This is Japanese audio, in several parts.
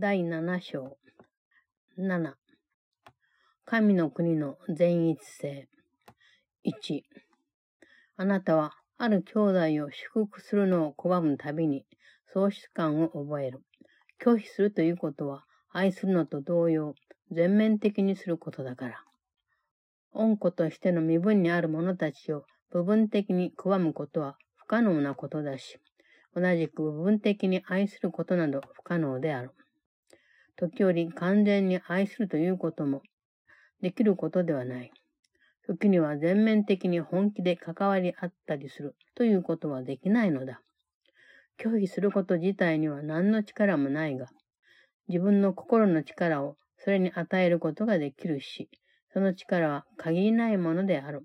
第7章。7。神の国の全一性。1。あなたは、ある兄弟を祝福するのを拒むたびに、喪失感を覚える。拒否するということは、愛するのと同様、全面的にすることだから。恩子としての身分にある者たちを部分的に拒むことは不可能なことだし、同じく部分的に愛することなど不可能である。時折完全に愛するということもできることではない。時には全面的に本気で関わり合ったりするということはできないのだ。拒否すること自体には何の力もないが、自分の心の力をそれに与えることができるし、その力は限りないものである。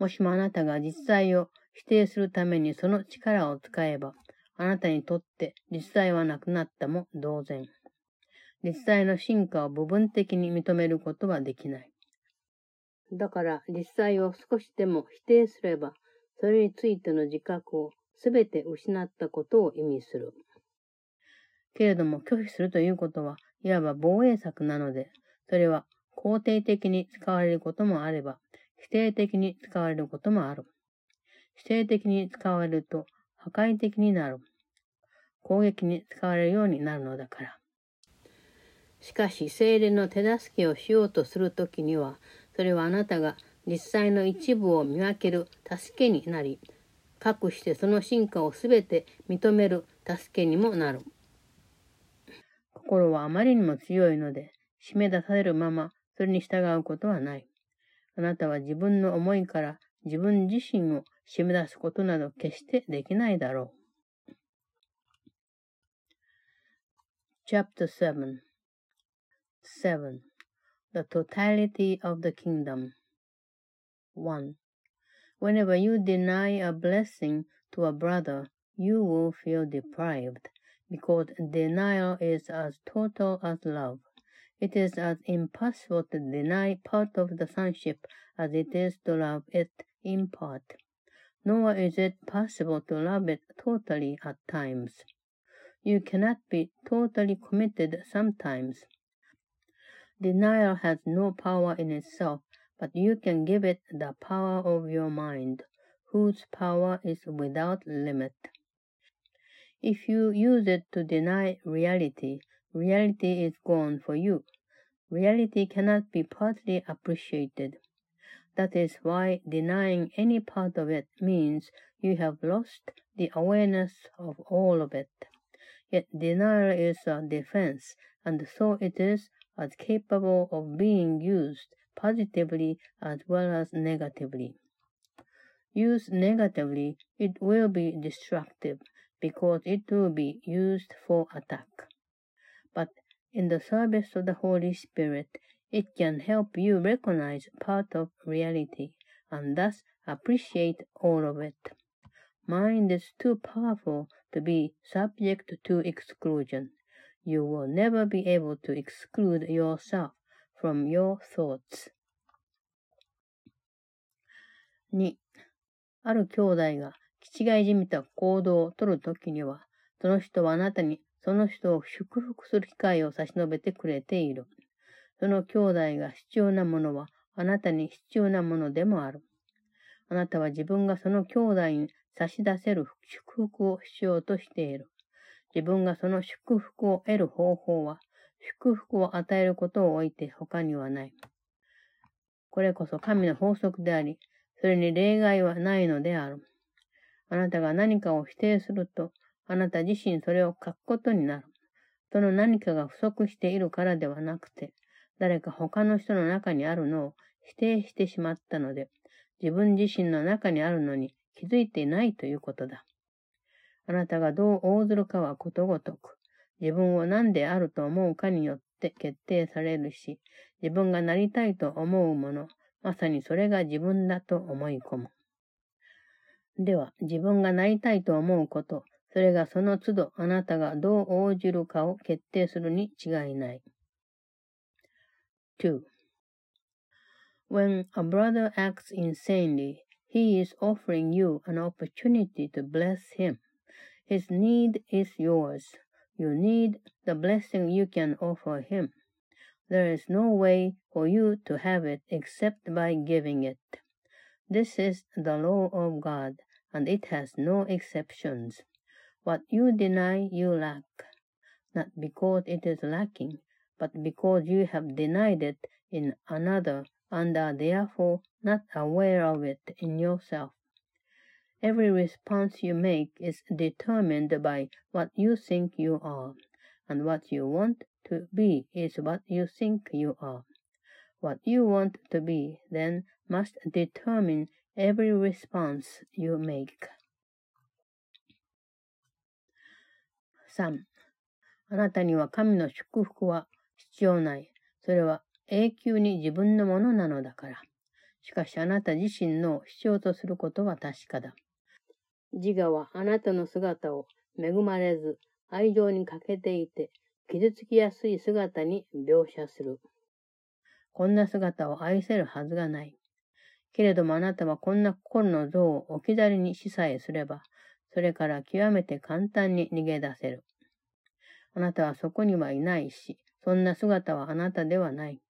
もしもあなたが実在を否定するためにその力を使えば、あなたにとって実在はなくなったも同然。実際の進化を部分的に認めることはできない。だから実際を少しでも否定すれば、それについての自覚をすべて失ったことを意味する。けれども拒否するということは、いわば防衛策なので、それは肯定的に使われることもあれば、否定的に使われることもある。否定的に使われると破壊的になる。攻撃に使われるようになるのだから。しかし、精霊の手助けをしようとするときには、それはあなたが実際の一部を見分ける助けになり、かくしてその進化をすべて認める助けにもなる。心はあまりにも強いので、締め出されるままそれに従うことはない。あなたは自分の思いから自分自身を締め出すことなど決してできないだろう。Chapter 7 7. The totality of the kingdom. 1. Whenever you deny a blessing to a brother, you will feel deprived, because denial is as total as love. It is as impossible to deny part of the sonship as it is to love it in part. Nor is it possible to love it totally at times. You cannot be totally committed sometimes. Denial has no power in itself, but you can give it the power of your mind, whose power is without limit. If you use it to deny reality, reality is gone for you. Reality cannot be partly appreciated. That is why denying any part of it means you have lost the awareness of all of it. Yet denial is a defense, and so it is as capable of being used positively as well as negatively. Used negatively, it will be destructive because it will be used for attack. But in the service of the Holy Spirit, it can help you recognize part of reality and thus appreciate all of it. Mind is too powerful to be subject to exclusion. you will never be able to exclude yourself from your thoughts. 2. ある兄弟が気違いじみた行動をとるときには、その人はあなたにその人を祝福する機会を差し伸べてくれている。その兄弟が必要なものはあなたに必要なものでもある。あなたは自分がその兄弟に差し出せる祝福をしようとしている。自分がその祝福を得る方法は、祝福を与えることを置いて他にはない。これこそ神の法則であり、それに例外はないのである。あなたが何かを否定すると、あなた自身それを書くことになる。その何かが不足しているからではなくて、誰か他の人の中にあるのを否定してしまったので、自分自身の中にあるのに気づいてないということだ。あなたがどう応ずるかはことごとく、自分を何であると思うかによって決定されるし、自分がなりたいと思うもの、まさにそれが自分だと思い込む。では、自分がなりたいと思うこと、それがその都度あなたがどう応じるかを決定するに違いない。2. When a brother acts insanely, he is offering you an opportunity to bless him. His need is yours. You need the blessing you can offer him. There is no way for you to have it except by giving it. This is the law of God, and it has no exceptions. What you deny, you lack, not because it is lacking, but because you have denied it in another and are therefore not aware of it in yourself. Every response you make is determined by what you think you are, and what you want to be is what you think you are. What you want to be then must determine every response you make. 3. あなたには神の祝福は必要ない。それは 永久に自分のものなのだから。しかしあなた自身の必要とすることは確かだ。自我はあなたの姿を恵まれず、愛情に欠けていて、傷つきやすい姿に描写する。こんな姿を愛せるはずがない。けれどもあなたはこんな心の像を置き去りにしさえすれば、それから極めて簡単に逃げ出せる。あなたはそこにはいないし、そんな姿はあなたではない。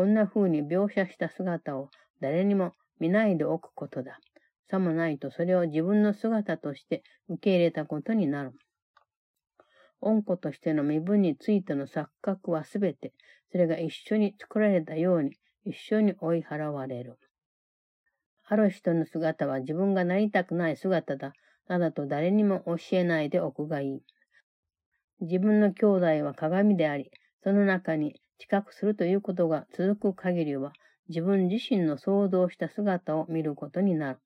こんな風に描写した姿を誰にも見ないでおくことだ。さもないとそれを自分の姿として受け入れたことになる。恩子としての身分についての錯覚はすべて、それが一緒に作られたように一緒に追い払われる。ある人の姿は自分がなりたくない姿だ、などと誰にも教えないでおくがいい。自分の兄弟は鏡であり、その中に知覚するということが続く限りは、自分自身の想像した姿を見ることになる。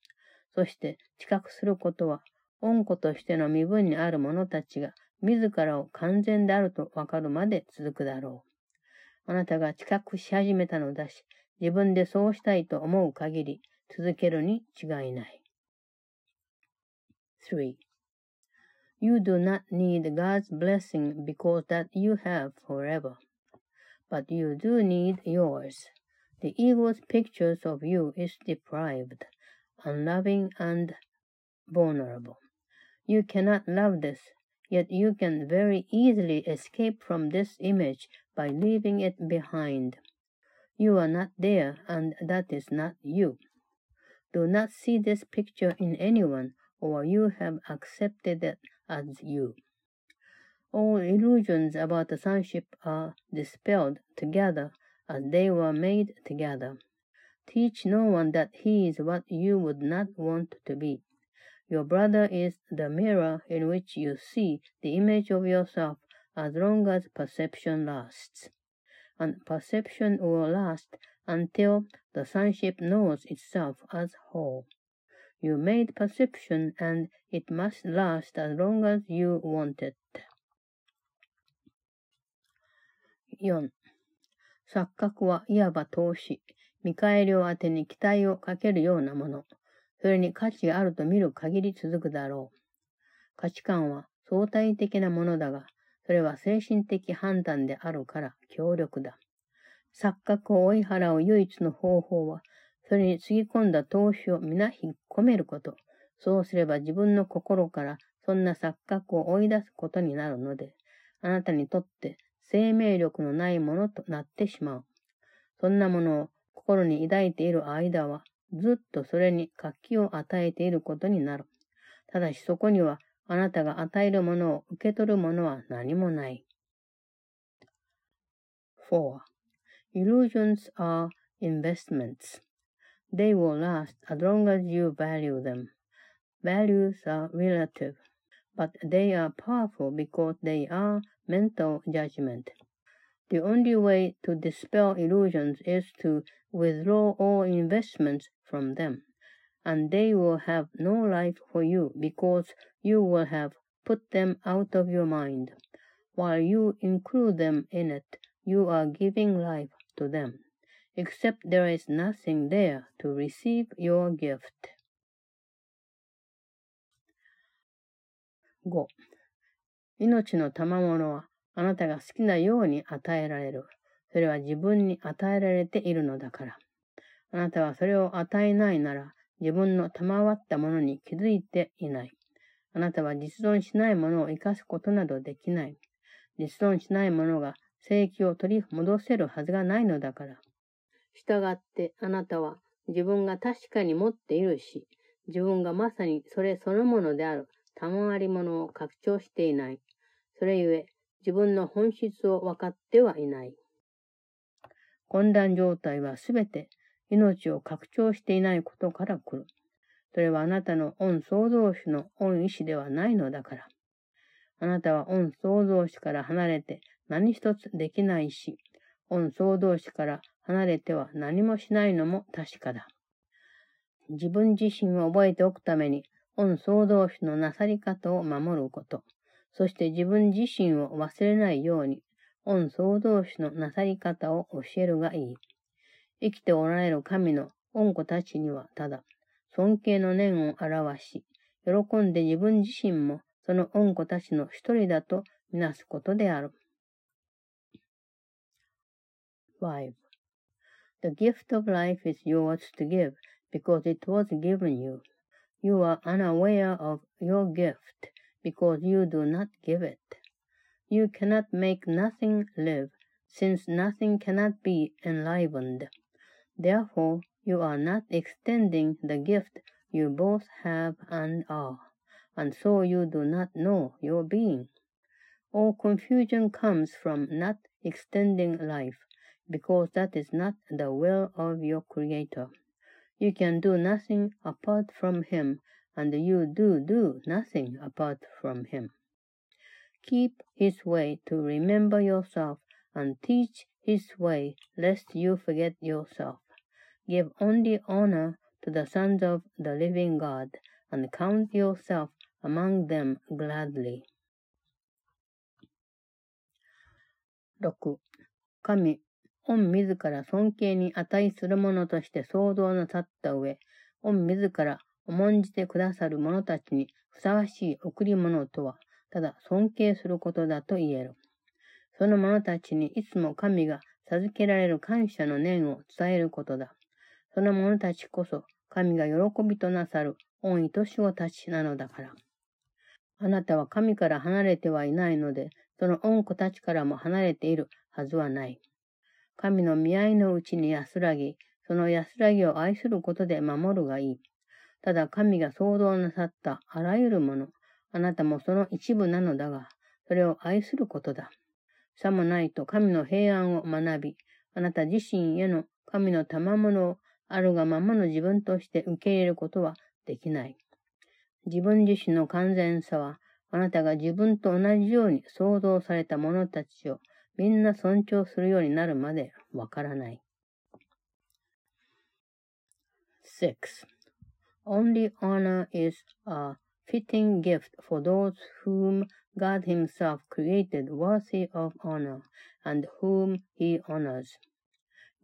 そして知覚することは、恩子としての身分にある者たちが自らを完全であるとわかるまで続くだろう。あなたが知覚し始めたのだし、自分でそうしたいと思う限り続けるに違いない。3. You do not need God's blessing because that you have forever. But you do need yours. The ego's pictures of you is deprived, unloving, and vulnerable. You cannot love this, yet you can very easily escape from this image by leaving it behind. You are not there, and that is not you. Do not see this picture in anyone, or you have accepted it as you. All illusions about the sonship are dispelled together as they were made together. Teach no one that he is what you would not want to be. Your brother is the mirror in which you see the image of yourself as long as perception lasts. And perception will last until the sonship knows itself as whole. You made perception and it must last as long as you want it. 4. 錯覚はいわば投資、見返りを当てに期待をかけるようなもの。それに価値があると見る限り続くだろう。価値観は相対的なものだが、それは精神的判断であるから強力だ。錯覚を追い払う唯一の方法は、それにつぎ込んだ投資を皆引っ込めること。そうすれば自分の心からそんな錯覚を追い出すことになるので、あなたにとって生命力のないものとなってしまう。そんなものを心に抱いている間は、ずっとそれに活気を与えていることになる。ただしそこには、あなたが与えるものを受け取るものは何もない。4. Illusions are investments. They will last as long as you value them. Values are relative, but they are powerful because they are mental judgment. The only way to dispel illusions is to withdraw all investments from them, and they will have no life for you because you will have put them out of your mind. While you include them in it, you are giving life to them, except there is nothing there to receive your gift. 5. 命の賜物はあなたが好きなように与えられる。それは自分に与えられているのだから。あなたはそれを与えないなら自分の賜ったものに気づいていない。あなたは実存しないものを生かすことなどできない。実存しないものが正規を取り戻せるはずがないのだから。したがってあなたは自分が確かに持っているし、自分がまさにそれそのものである賜り物を拡張していない。それゆえ、自分の本質を分かってはいない。混乱状態はすべて命を拡張していないことから来る。それはあなたの恩創造主の恩意志ではないのだから。あなたは恩創造主から離れて何一つできないし、恩創造主から離れては何もしないのも確かだ。自分自身を覚えておくために、恩創造主のなさり方を守ること。そして自分自身を忘れないように、恩創造主のなさり方を教えるがいい。生きておられる神の恩子たちにはただ、尊敬の念を表し、喜んで自分自身もその恩子たちの一人だとみなすことである。5. The gift of life is yours to give because it was given you. You are unaware of your gift because you do not give it. You cannot make nothing live, since nothing cannot be enlivened. Therefore, you are not extending the gift you both have and are, and so you do not know your being. All confusion comes from not extending life, because that is not the will of your Creator. You can do nothing apart from Him, and you do do nothing apart from him. Keep his way to remember yourself, and teach his way, lest you forget yourself. Give only honor to the sons of the living God, and count yourself among them gladly. 6. 神、御自ら尊敬に値するものとして創造なさった上、御自ら重んじてくださる者たちにふさわしい贈り物とは、ただ尊敬することだと言える。その者たちにいつも神が授けられる感謝の念を伝えることだ。その者たちこそ神が喜びとなさる恩意とし子たちなのだから。あなたは神から離れてはいないので、その恩子たちからも離れているはずはない。神の見合いのうちに安らぎ、その安らぎを愛することで守るがいい。ただ神が創造なさったあらゆるもの、あなたもその一部なのだが、それを愛することだ。さもないと神の平安を学び、あなた自身への神の賜物をあるがままの自分として受け入れることはできない。自分自身の完全さは、あなたが自分と同じように創造された者たちをみんな尊重するようになるまでわからない。6. Only honor is a fitting gift for those whom God Himself created worthy of honor and whom He honors.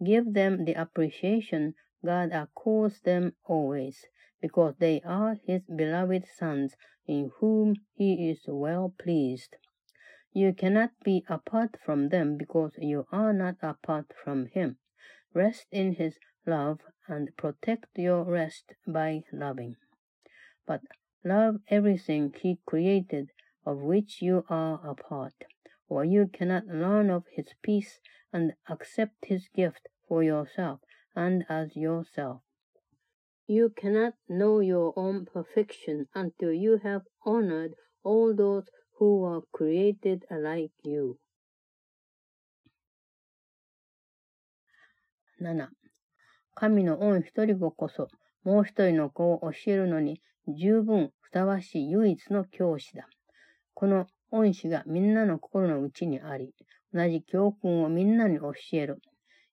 Give them the appreciation God accords them always, because they are His beloved sons in whom He is well pleased. You cannot be apart from them because you are not apart from Him. Rest in His love and protect your rest by loving. But love everything He created of which you are a part, or you cannot learn of His peace and accept His gift for yourself and as yourself. You cannot know your own perfection until you have honored all those who were created like you. 7. 神の恩一人子こそ、もう一人の子を教えるのに十分ふさわしい唯一の教師だ。この恩師がみんなの心の内にあり、同じ教訓をみんなに教える。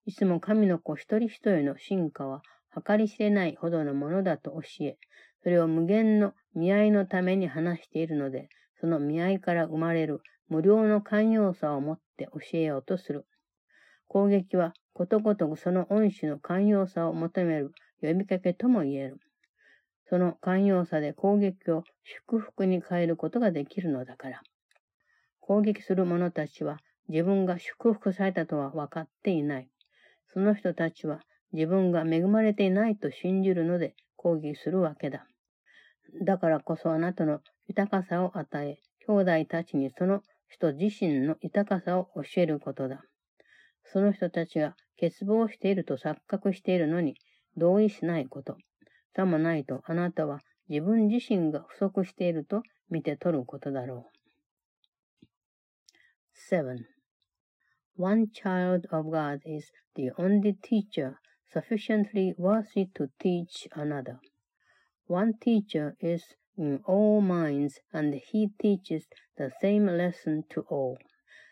いつも神の子一人一人の進化は計り知れないほどのものだと教え、それを無限の見合いのために話しているので、その見合いから生まれる無料の寛容さを持って教えようとする。攻撃はことごとくその恩師の寛容さを求める呼びかけとも言える。その寛容さで攻撃を祝福に変えることができるのだから。攻撃する者たちは自分が祝福されたとは分かっていない。その人たちは自分が恵まれていないと信じるので攻撃するわけだ。だからこそあなたの豊かさを与え、兄弟たちにその人自身の豊かさを教えることだ。その人たちが欠乏していると錯覚しているのに同意しないこと。さもないとあなたは自分自身が不足していると見て取ることだろう。7. One child of God is the only teacher sufficiently worthy to teach another. One teacher is in all minds, and he teaches the same lesson to all.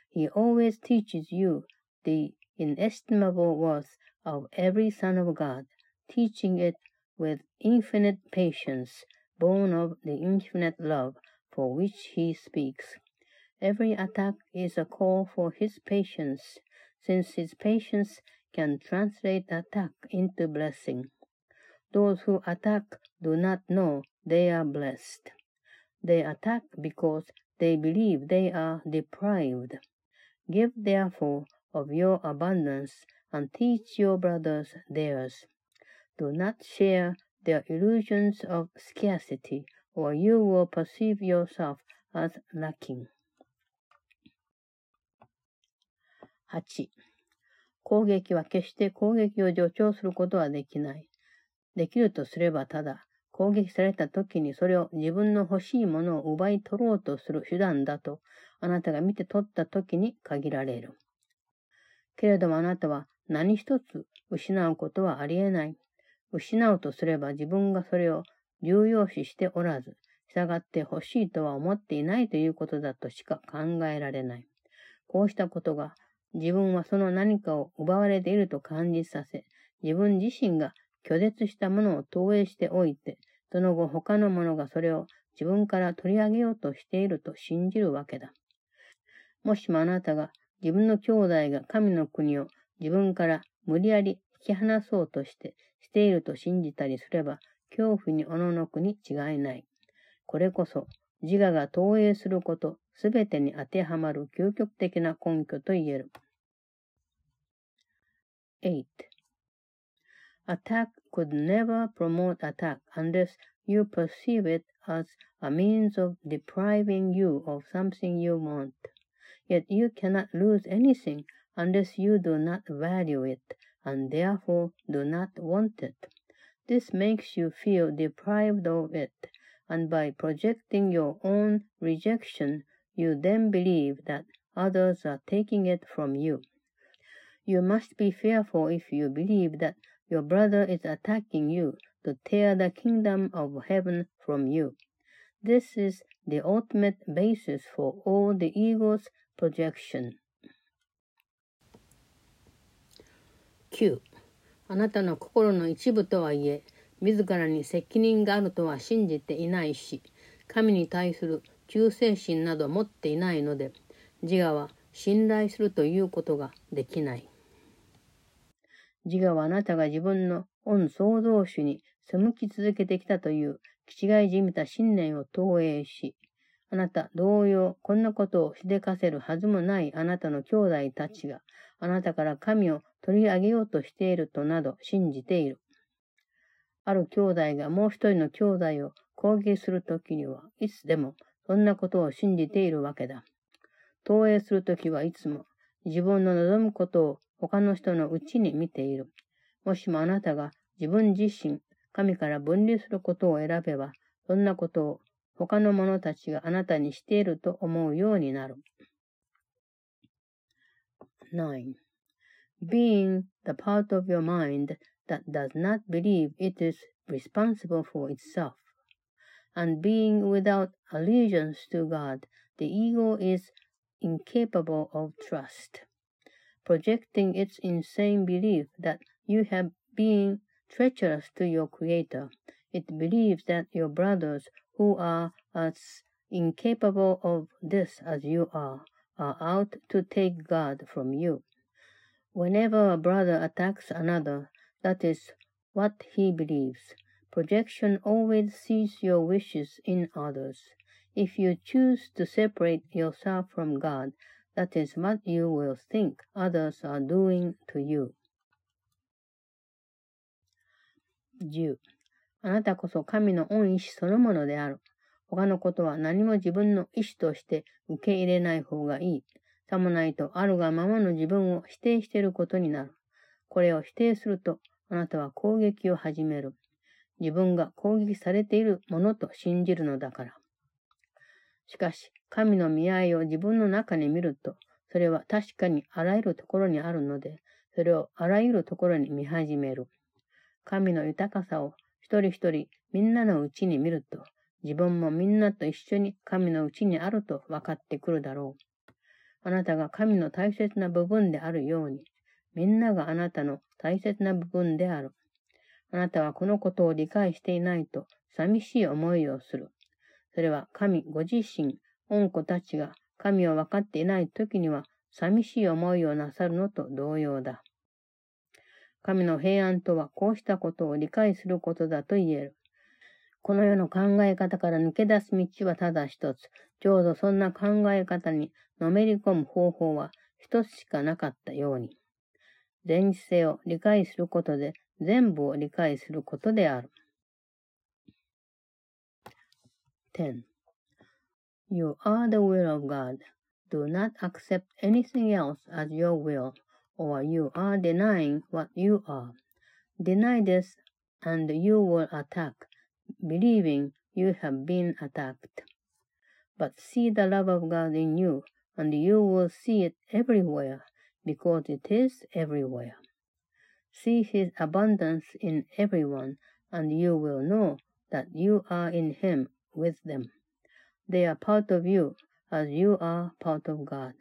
He always teaches you the inestimable worth of every Son of God, teaching it with infinite patience, born of the infinite love for which he speaks. Every attack is a call for his patience, since his patience can translate attack into blessing. Those who attack do not know they are blessed. They attack because they believe they are deprived. Give therefore of your abundance and teach your brothers theirs. Do not share their illusions of scarcity, or you will perceive yourself as lacking. 8. 攻撃は決して攻撃を助長することはできない。できるとすればただ、攻撃された時にそれを自分の欲しいものを奪い取ろうとする手段だと、あなたが見て取った時に限られる。けれどもあなたは何一つ失うことはありえない。失うとすれば自分がそれを重要視しておらず、従って欲しいとは思っていないということだとしか考えられない。こうしたことが自分はその何かを奪われていると感じさせ、自分自身が拒絶したものを投影しておいて、その後他の者がそれを自分から取り上げようとしていると信じるわけだ。もしもあなたが自分の兄弟が神の国を自分から無理やり引き離そうとしてしていると信じたりすれば、恐怖におののくに違いない。これこそ自我が投影すること、すべてに当てはまる究極的な根拠と言える。8. Attack could never promote attack unless you perceive it as a means of depriving you of something you want. Yet you cannot lose anything unless you do not value it, and therefore do not want it. This makes you feel deprived of it, and by projecting your own rejection, you then believe that others are taking it from you. You must be fearful if you believe that your brother is attacking you to tear the kingdom of heaven from you. This is the ultimate basis for all the ego's projection. 9. あなたの心の一部とはいえ、自らに責任があるとは信じていないし、神に対する忠誠心など持っていないので、自我は信頼するということができない。自我はあなたが自分の恩創造主に背き続けてきたという気違いじみた信念を投影し、あなた同様、こんなことをしでかせるはずもないあなたの兄弟たちが、あなたから神を取り上げようとしているとなど信じている。ある兄弟がもう一人の兄弟を攻撃するときには、いつでもそんなことを信じているわけだ。投影するときはいつも自分の望むことを他の人のうちに見ている。もしもあなたが自分自身、神から分離することを選べば、そんなことを他の者たちがあなたにしていると思うようになる。9. Being the part of your mind that does not believe it is responsible for itself, and being without allegiance to God, the ego is incapable of trust. projecting its insane belief that you have been treacherous to your Creator. It believes that your brothers, who are as incapable of this as you are, are out to take God from you. Whenever a brother attacks another, that is what he believes. Projection always sees your wishes in others. If you choose to separate yourself from God, That is what you will think others are doing to you. 10. あなたこそ神の恩意志そのものである。他のことは何も自分の意思として受け入れない方がいい。さもないと、あるがままの自分を否定していることになる。これを否定すると、あなたは攻撃を始める。自分が攻撃されているものと信じるのだから。しかし、神の見合いを自分の中に見ると、それは確かにあらゆるところにあるので、それをあらゆるところに見始める。神の豊かさを一人一人みんなのうちに見ると、自分もみんなと一緒に神のうちにあると分かってくるだろう。あなたが神の大切な部分であるように、みんながあなたの大切な部分である。あなたはこのことを理解していないと寂しい思いをする。それは神ご自身、恩子たちが神を分かっていない時には寂しい思いをなさるのと同様だ。神の平安とはこうしたことを理解することだと言える。この世の考え方から抜け出す道はただ一つ。ちょうどそんな考え方にのめり込む方法は一つしかなかったように。前日性を理解することで全部を理解することである。10. You are the will of God. Do not accept anything else as your will, or you are denying what you are. Deny this, and you will attack, believing you have been attacked. But see the love of God in you, and you will see it everywhere, because it is everywhere. See His abundance in everyone, and you will know that you are in Him with them. They are part of you, as you are part of God.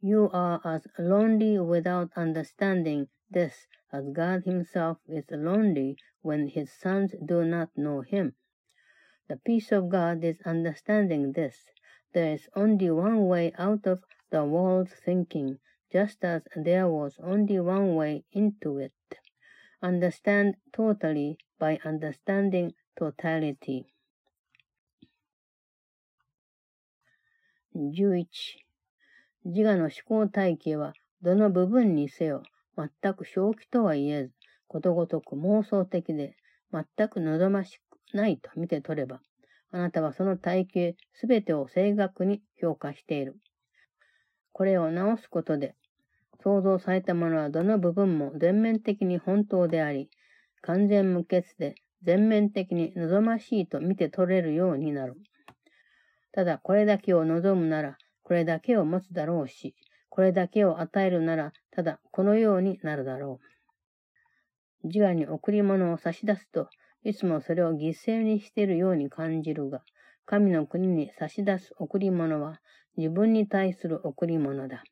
You are as lonely without understanding this as God Himself is lonely when His sons do not know Him. The peace of God is understanding this. There is only one way out of the world's thinking, just as there was only one way into it. Understand totally by understanding totality. 11自我の思考体系はどの部分にせよ全く正気とは言えず、ことごとく妄想的で全く望ましくないと見て取れば、あなたはその体系すべてを正確に評価している。これを直すことで、創造されたものはどの部分も全面的に本当であり、完全無欠で全面的に望ましいと見て取れるようになる。ただこれだけを望むなら、これだけを持つだろうし、これだけを与えるなら、ただこのようになるだろう。自我に贈り物を差し出すと、いつもそれを犠牲にしているように感じるが、神の国に差し出す贈り物は自分に対する贈り物だ。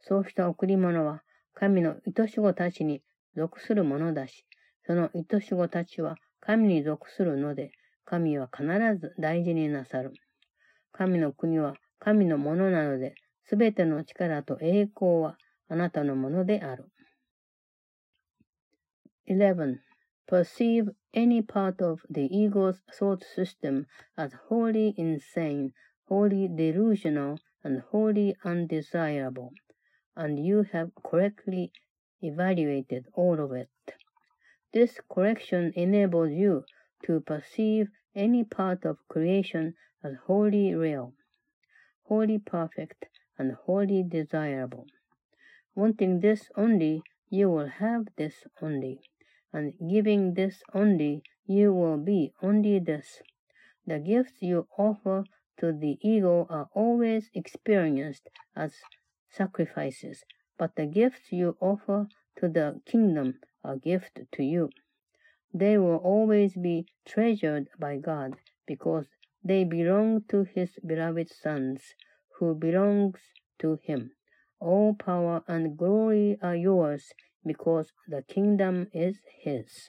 そうした贈り物は神の愛し子たちに属するものだし、その愛し子たちは神に属するので、神は必ず大事になさる。神の国は神のものなので、すべての力と栄光はあなたのものである。11. Perceive any part of the ego's thought system as wholly insane, wholly delusional, and wholly undesirable, and you have correctly evaluated all of it. This correction enables you to perceive any part of creation as wholly real, wholly perfect, and wholly desirable. Wanting this only, you will have this only, and giving this only, you will be only this. The gifts you offer to the ego are always experienced as sacrifices, but the gifts you offer to the kingdom are gift to you. They will always be treasured by God because they belong to his beloved sons, who belongs to him. All power and glory are yours, because the kingdom is his.